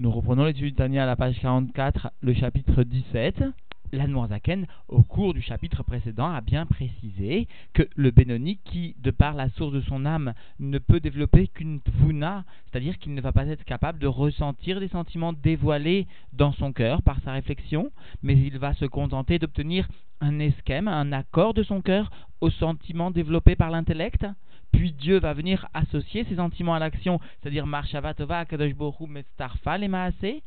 Nous reprenons l'étude Tania à la page 44, le chapitre 17. L'Anmoazaken, au cours du chapitre précédent, a bien précisé que le Benoni, qui, de par la source de son âme, ne peut développer qu'une tvuna, c'est-à-dire qu'il ne va pas être capable de ressentir des sentiments dévoilés dans son cœur par sa réflexion, mais il va se contenter d'obtenir un esquème, un accord de son cœur aux sentiments développés par l'intellect, puis Dieu va venir associer ses sentiments à l'action, c'est-à-dire Marshavatova, Kadosh Mestarfa.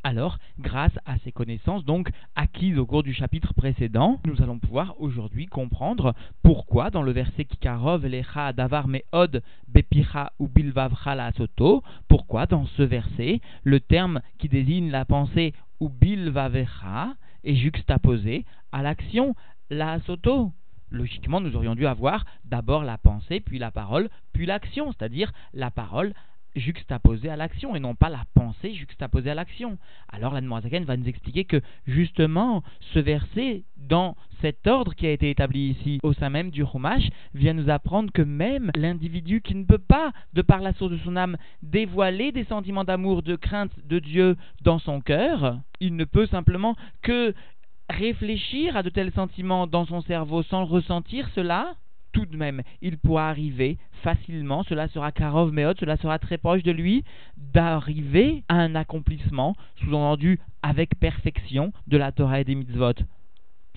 Alors, grâce à ces connaissances donc acquises au cours du chapitre précédent, nous allons pouvoir aujourd'hui comprendre pourquoi dans le verset Kikarov, Lecha, Davar, Meod, Bepicha ou Bilvavcha la Soto, pourquoi dans ce verset, le terme qui désigne la pensée ou est juxtaposé à l'action la Soto logiquement, nous aurions dû avoir d'abord la pensée, puis la parole, puis l'action, c'est-à-dire la parole juxtaposée à l'action et non pas la pensée juxtaposée à l'action. Alors la Zaken va nous expliquer que justement ce verset, dans cet ordre qui a été établi ici au sein même du Chumash, vient nous apprendre que même l'individu qui ne peut pas, de par la source de son âme, dévoiler des sentiments d'amour, de crainte de Dieu dans son cœur, il ne peut simplement que réfléchir à de tels sentiments dans son cerveau sans ressentir cela, tout de même, il pourra arriver facilement, cela sera Karov Meot, cela sera très proche de lui, d'arriver à un accomplissement, sous-entendu avec perfection, de la Torah et des mitzvot.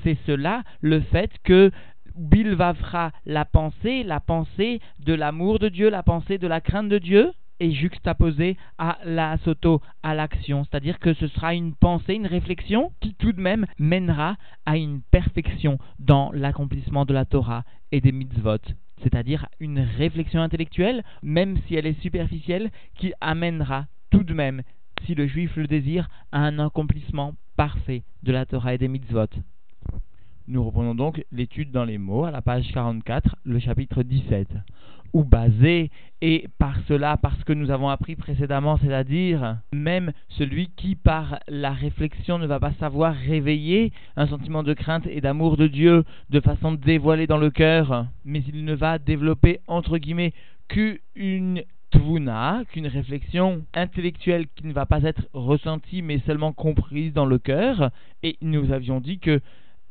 C'est cela le fait que Bilvavra, la pensée, la pensée de l'amour de Dieu, la pensée de la crainte de Dieu, est juxtaposé à la soto, à l'action. C'est-à-dire que ce sera une pensée, une réflexion qui tout de même mènera à une perfection dans l'accomplissement de la Torah et des mitzvot. C'est-à-dire une réflexion intellectuelle, même si elle est superficielle, qui amènera tout de même, si le juif le désire, à un accomplissement parfait de la Torah et des mitzvot. Nous reprenons donc l'étude dans les mots à la page 44, le chapitre 17 ou basé, et par cela, parce que nous avons appris précédemment, c'est-à-dire même celui qui par la réflexion ne va pas savoir réveiller un sentiment de crainte et d'amour de Dieu de façon dévoilée dans le cœur, mais il ne va développer entre guillemets qu'une tvuna, qu'une réflexion intellectuelle qui ne va pas être ressentie mais seulement comprise dans le cœur, et nous avions dit que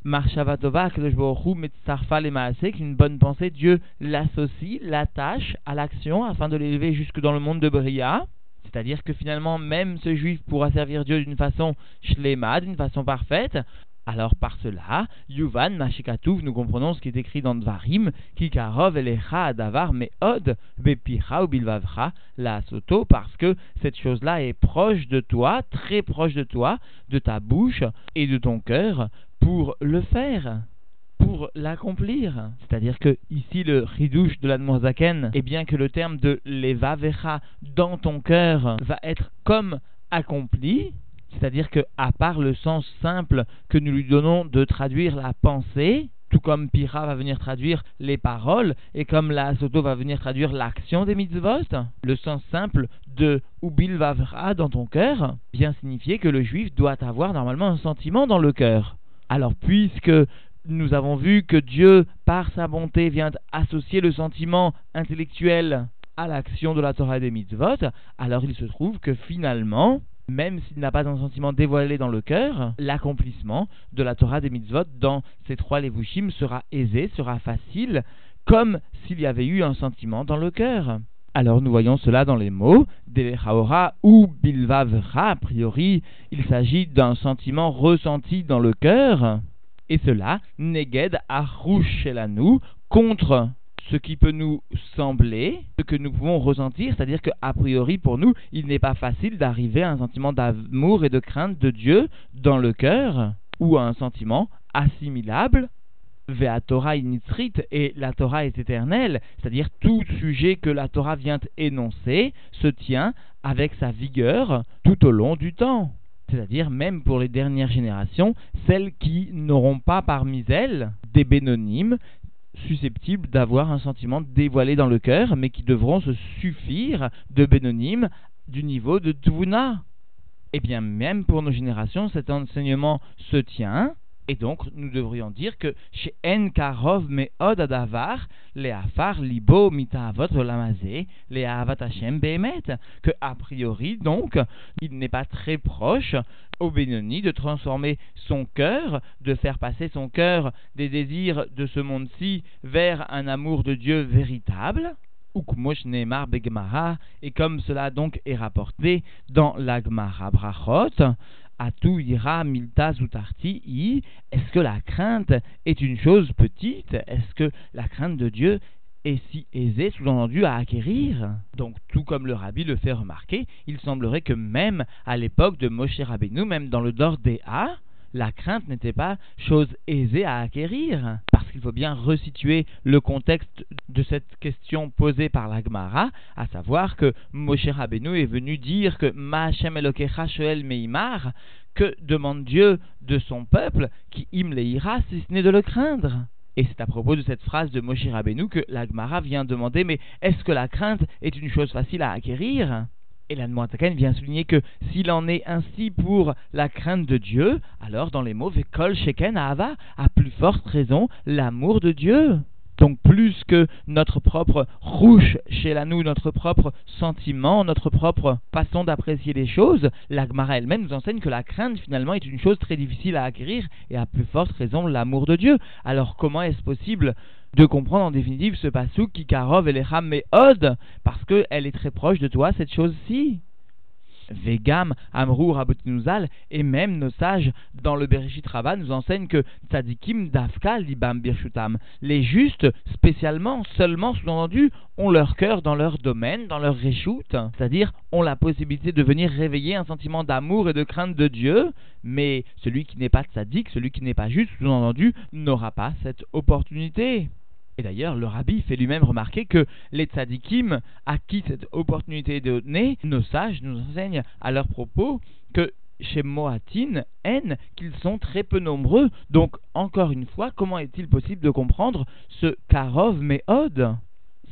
Marshavatova, qu'une bonne pensée, Dieu l'associe, l'attache à l'action afin de l'élever jusque dans le monde de Bria. C'est-à-dire que finalement, même ce juif pourra servir Dieu d'une façon shlema, d'une façon parfaite. Alors par cela, Yuvan Mashikatouv, nous comprenons ce qui est écrit dans Dvarim, Kikarov elecha davar meod bepicha ou bilvavra la soto, parce que cette chose-là est proche de toi, très proche de toi, de ta bouche et de ton cœur, pour le faire, pour l'accomplir. C'est-à-dire que ici le ridouche de l'Admozaken est bien que le terme de levavecha dans ton cœur va être comme accompli, c'est-à-dire que à part le sens simple que nous lui donnons de traduire la pensée, tout comme Pira va venir traduire les paroles, et comme la Soto va venir traduire l'action des mitzvot, le sens simple de Ubil Vavra dans ton cœur, bien signifier que le juif doit avoir normalement un sentiment dans le cœur. Alors, puisque nous avons vu que Dieu, par sa bonté, vient associer le sentiment intellectuel à l'action de la Torah des mitzvot, alors il se trouve que finalement, même s'il n'a pas un sentiment dévoilé dans le cœur, l'accomplissement de la Torah des mitzvot dans ces trois levushim sera aisé, sera facile, comme s'il y avait eu un sentiment dans le cœur. Alors nous voyons cela dans les mots Delechaora ou Bilvavra. A priori, il s'agit d'un sentiment ressenti dans le cœur. Et cela, Neged nous contre ce qui peut nous sembler, ce que nous pouvons ressentir, c'est-à-dire qu'a priori pour nous, il n'est pas facile d'arriver à un sentiment d'amour et de crainte de Dieu dans le cœur, ou à un sentiment assimilable Vea Torah initzrit et la Torah est éternelle, c'est-à-dire tout sujet que la Torah vient énoncer se tient avec sa vigueur tout au long du temps. C'est-à-dire même pour les dernières générations, celles qui n'auront pas parmi elles des bénonymes susceptibles d'avoir un sentiment dévoilé dans le cœur, mais qui devront se suffire de bénonymes du niveau de Tvuna. Eh bien même pour nos générations, cet enseignement se tient, Et donc, nous devrions dire que chez En Karov Meod Adavar, les Afar Libo Mitavot Olamazé, les Avat Hashem Behemet, que a priori, donc, il n'est pas très proche au Benoni de transformer son cœur, de faire passer son cœur des désirs de ce monde-ci vers un amour de Dieu véritable. Et comme cela donc est rapporté dans l'Agmara Brachot, Atu ira milta i. Est-ce que la crainte est une chose petite? Est-ce que la crainte de Dieu est si aisée, sous-entendu, à acquérir? Donc, tout comme le rabbi le fait remarquer, il semblerait que même à l'époque de Moshe Rabbeinu, même dans le Dordéa, la crainte n'était pas chose aisée à acquérir. Qu'il faut bien resituer le contexte de cette question posée par la Gemara, à savoir que Moshe Rabbeinu est venu dire que Ma'ashem Elokecha Shoel Meimar, que demande Dieu de son peuple, qui im ira si ce n'est de le craindre. Et c'est à propos de cette phrase de Moshe Rabbeinu que la Gemara vient demander mais est-ce que la crainte est une chose facile à acquérir? Et la vient souligner que s'il en est ainsi pour la crainte de Dieu, alors dans les mots Vekol Sheken Ava, à plus forte raison, l'amour de Dieu. Donc plus que notre propre rouche chez la nous, notre propre sentiment, notre propre façon d'apprécier les choses, l'Agmara elle-même nous enseigne que la crainte finalement est une chose très difficile à acquérir et à plus forte raison l'amour de Dieu. Alors comment est-ce possible de comprendre en définitive ce passou qui karov et les mais od parce qu'elle est très proche de toi cette chose-ci Vegam, Amrou, Rabotinuzal, et même nos sages dans le Bereshit Rabbah nous enseignent que Tzadikim Dafka Libam Birshutam, les justes, spécialement, seulement sous-entendu, ont leur cœur dans leur domaine, dans leur réchoute, c'est-à-dire ont la possibilité de venir réveiller un sentiment d'amour et de crainte de Dieu, mais celui qui n'est pas tzadik, celui qui n'est pas juste, sous-entendu, n'aura pas cette opportunité. Et d'ailleurs, le rabbi fait lui-même remarquer que les tzadikim, à qui cette opportunité est donnée, nos sages nous enseignent à leur propos que chez Moatin, N, qu'ils sont très peu nombreux. Donc, encore une fois, comment est-il possible de comprendre ce Karov Meod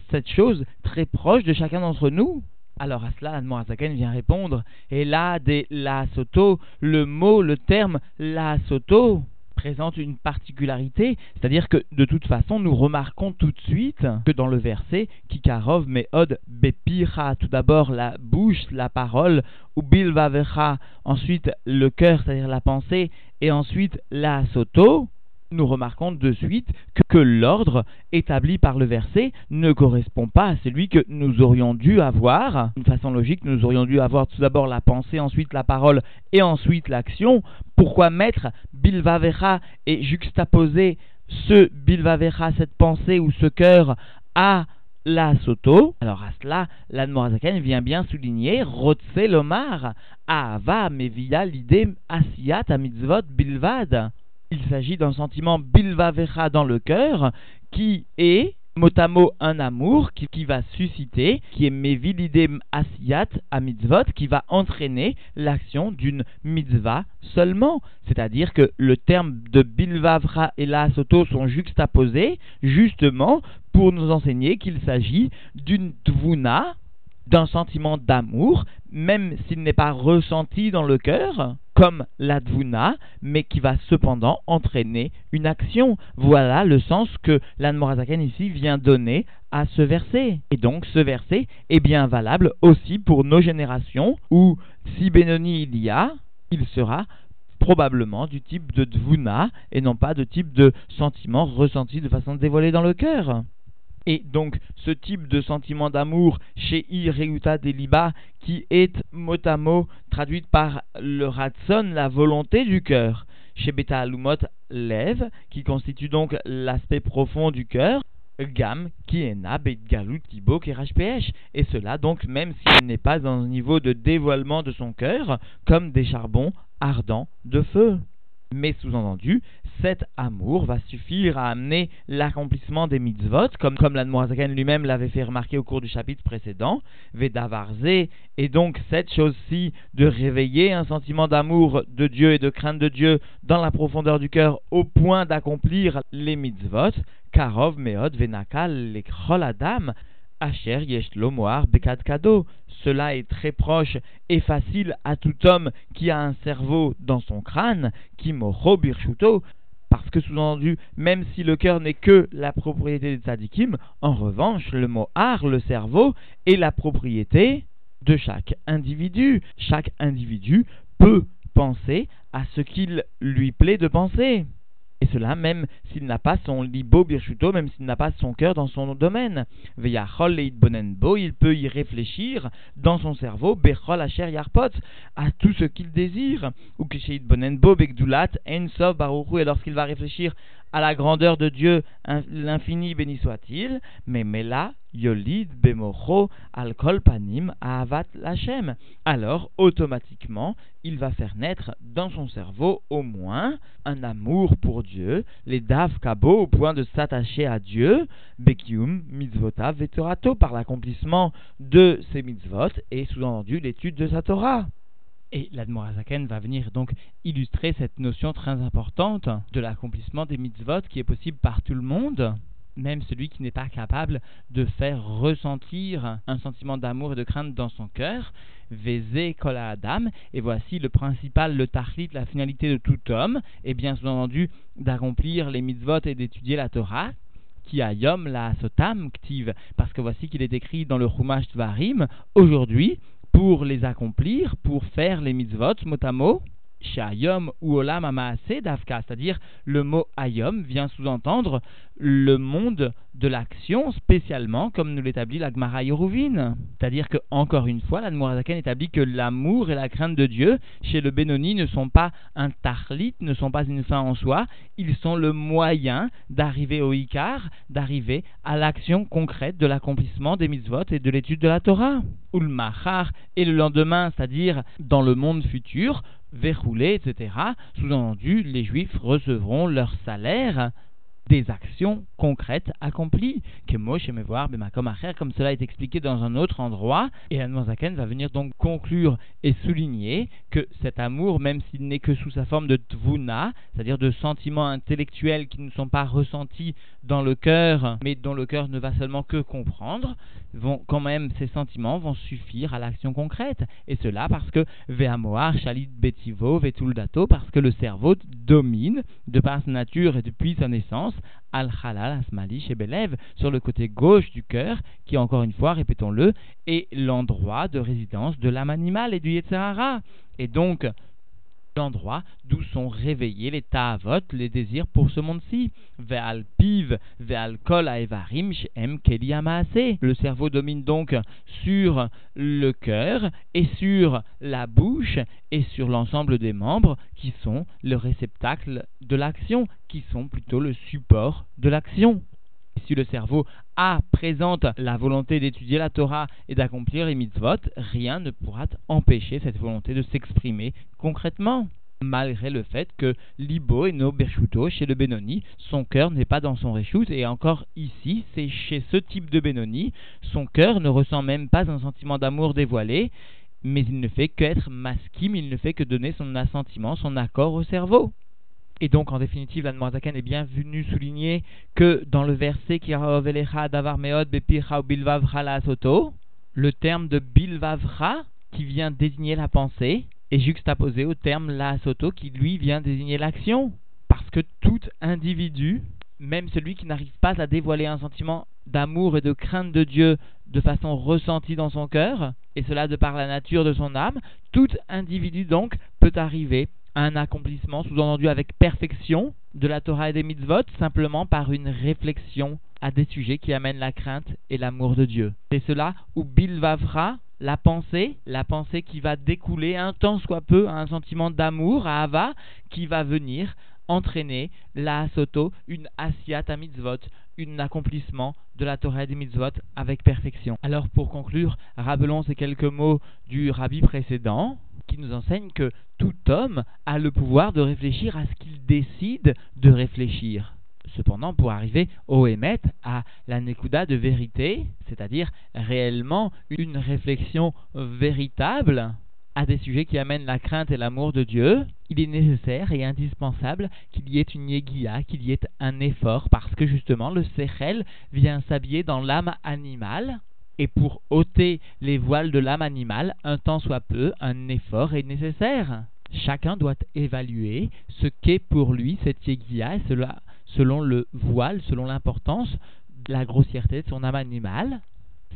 Cette chose très proche de chacun d'entre nous? Alors à cela, Moazaken vient répondre, et là, des la soto, le mot, le terme la soto, présente une particularité, c'est-à-dire que de toute façon, nous remarquons tout de suite que dans le verset, Kikarov Meod Bepira, tout d'abord la bouche, la parole, ou ensuite le cœur, c'est-à-dire la pensée, et ensuite la soto, nous remarquons de suite que, l'ordre établi par le verset ne correspond pas à celui que nous aurions dû avoir. D'une façon logique, nous aurions dû avoir tout d'abord la pensée, ensuite la parole et ensuite l'action. Pourquoi mettre Bilvavecha et juxtaposer ce Bilvavecha, cette pensée ou ce cœur, à la soto? Alors à cela, l'Admorazaken vient bien souligner Rotse lomar, Ava mevia l'idée asiat mitzvot bilvad. Il s'agit d'un sentiment bilvavecha dans le cœur qui est mot un amour qui, va susciter, qui est mevilidem asiyat à mitzvot, qui va entraîner l'action d'une mitzvah seulement. C'est-à-dire que le terme de bilvavra et la soto sont juxtaposés justement pour nous enseigner qu'il s'agit d'une tvuna, d'un sentiment d'amour, même s'il n'est pas ressenti dans le cœur, comme l'advuna, mais qui va cependant entraîner une action. Voilà le sens que l'Anmorazaken ici vient donner à ce verset. Et donc ce verset est bien valable aussi pour nos générations, où si Benoni il y a, il sera probablement du type de dvuna et non pas de type de sentiment ressenti de façon dévoilée dans le cœur. Et donc, ce type de sentiment d'amour chez Ireuta Deliba, qui est mot à mot traduite par le ratson, la volonté du cœur, chez Beta Alumot, lève, qui constitue donc l'aspect profond du cœur, Gam, qui est na, Galut, Tibo, PH, et cela donc même s'il n'est pas dans un niveau de dévoilement de son cœur, comme des charbons ardents de feu. Mais sous-entendu, cet amour va suffire à amener l'accomplissement des mitzvot, comme, comme l'Admorazaken lui-même l'avait fait remarquer au cours du chapitre précédent, Vedavarze, et donc cette chose-ci de réveiller un sentiment d'amour de Dieu et de crainte de Dieu dans la profondeur du cœur au point d'accomplir les mitzvot, Karov, Meod, Venakal, les Adam, Asher Yeshlo. Cela est très proche et facile à tout homme qui a un cerveau dans son crâne, qui parce que sous-entendu, même si le cœur n'est que la propriété des tzadikim, en revanche, le mot ar, le cerveau, est la propriété de chaque individu. Chaque individu peut penser à ce qu'il lui plaît de penser. Et cela même s'il n'a pas son libo birchuto, même s'il n'a pas son cœur dans son domaine. Veyachol bonenbo, il peut y réfléchir dans son cerveau, bechol asher yarpot, à tout ce qu'il désire. Ou kisheit bonenbo begdulat en baruchu, et lorsqu'il va réfléchir à la grandeur de Dieu, l'infini béni soit-il, mais Mela, Yolid, Bemocho, Avat Lachem. Alors, automatiquement, il va faire naître dans son cerveau au moins un amour pour Dieu, les Dav Kabo au point de s'attacher à Dieu, Bekium, Mitzvotav, Vetorato, par l'accomplissement de ses mitzvot et sous-entendu l'étude de sa Torah. Et l'Admorazaken va venir donc illustrer cette notion très importante de l'accomplissement des mitzvot qui est possible par tout le monde, même celui qui n'est pas capable de faire ressentir un sentiment d'amour et de crainte dans son cœur. Vézé kola adam, et voici le principal, le tachlit, la finalité de tout homme, et bien sous-entendu d'accomplir les mitzvot et d'étudier la Torah, qui a yom la sotam ktiv, parce que voici qu'il est écrit dans le Chumash Tvarim, aujourd'hui, pour les accomplir, pour faire les mitzvot, mot à mot, Shayom ou Olam Amaase Davka, c'est-à-dire le mot Ayom vient sous-entendre le monde de l'action spécialement comme nous l'établit la Gemara. C'est-à-dire que, encore une fois, la établit que l'amour et la crainte de Dieu chez le Benoni ne sont pas un tarlit, ne sont pas une fin en soi, ils sont le moyen d'arriver au Icar, d'arriver à l'action concrète de l'accomplissement des mitzvot et de l'étude de la Torah. Ulmachar, et le lendemain, c'est-à-dire dans le monde futur, verroulé, etc. Sous-entendu, les Juifs recevront leur salaire des actions concrètes accomplies. Que Moshe voir comme cela est expliqué dans un autre endroit. Et Zaken va venir donc conclure et souligner que cet amour, même s'il n'est que sous sa forme de tvuna, c'est-à-dire de sentiments intellectuels qui ne sont pas ressentis dans le cœur, mais dont le cœur ne va seulement que comprendre, vont quand même ces sentiments vont suffire à l'action concrète. Et cela parce que Ve'amoar, Shalit Betivo, Vetuldato, parce que le cerveau domine, de par sa nature et depuis sa naissance, Al-Halal Asmali chez Belev, sur le côté gauche du cœur, qui encore une fois, répétons-le, est l'endroit de résidence de l'âme animale et du Yetzirara. Et donc, l'endroit d'où sont réveillés les ta'avot, les désirs pour ce monde-ci. Le cerveau domine donc sur le cœur et sur la bouche et sur l'ensemble des membres qui sont le réceptacle de l'action, qui sont plutôt le support de l'action. Si le cerveau A présente la volonté d'étudier la Torah et d'accomplir les mitzvot, rien ne pourra empêcher cette volonté de s'exprimer concrètement. Malgré le fait que Libo et no Berchuto, chez le Benoni, son cœur n'est pas dans son Réchout, et encore ici, c'est chez ce type de Benoni, son cœur ne ressent même pas un sentiment d'amour dévoilé, mais il ne fait qu'être masquim, il ne fait que donner son assentiment, son accord au cerveau. Et donc, en définitive, l'Anmoazakan est bien venu souligner que dans le verset qui davar meod le terme de bilvavra, qui vient désigner la pensée, est juxtaposé au terme la soto, qui lui vient désigner l'action. Parce que tout individu, même celui qui n'arrive pas à dévoiler un sentiment d'amour et de crainte de Dieu de façon ressentie dans son cœur, et cela de par la nature de son âme, tout individu donc peut arriver un accomplissement, sous-entendu avec perfection, de la Torah et des mitzvot, simplement par une réflexion à des sujets qui amènent la crainte et l'amour de Dieu. C'est cela où Bilvavra, la pensée, la pensée qui va découler un tant soit peu un sentiment d'amour, à Ava, qui va venir entraîner la Soto, une Asiat à mitzvot, un accomplissement de la Torah des mitzvot avec perfection. Alors pour conclure, rappelons ces quelques mots du rabbi précédent, qui nous enseigne que tout homme a le pouvoir de réfléchir à ce qu'il décide de réfléchir. Cependant, pour arriver au émet, à la nekuda de vérité, c'est-à-dire réellement une réflexion véritable à des sujets qui amènent la crainte et l'amour de Dieu, il est nécessaire et indispensable qu'il y ait une yegia, qu'il y ait un effort, parce que justement le sechel vient s'habiller dans l'âme animale, et pour ôter les voiles de l'âme animale, un temps soit peu, un effort est nécessaire. chacun doit évaluer ce qu'est pour lui cette yegia, selon le voile, selon l'importance la grossièreté de son âme animale.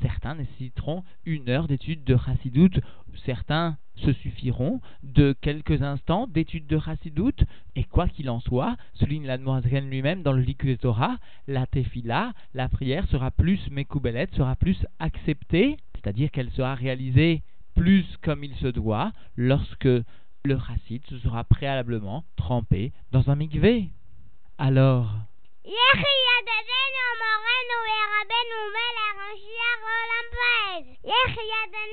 Certains nécessiteront une heure d'étude de Chassidoute, certains se suffiront de quelques instants d'étude de Chassidoute, et quoi qu'il en soit, souligne l'Admorazken lui-même dans le Likud Torah, la tefila, la prière sera plus mekoubelet, sera plus acceptée, c'est-à-dire qu'elle sera réalisée plus comme il se doit lorsque le chassid se sera préalablement trempé dans un mikvé. Alors, Tegen jij de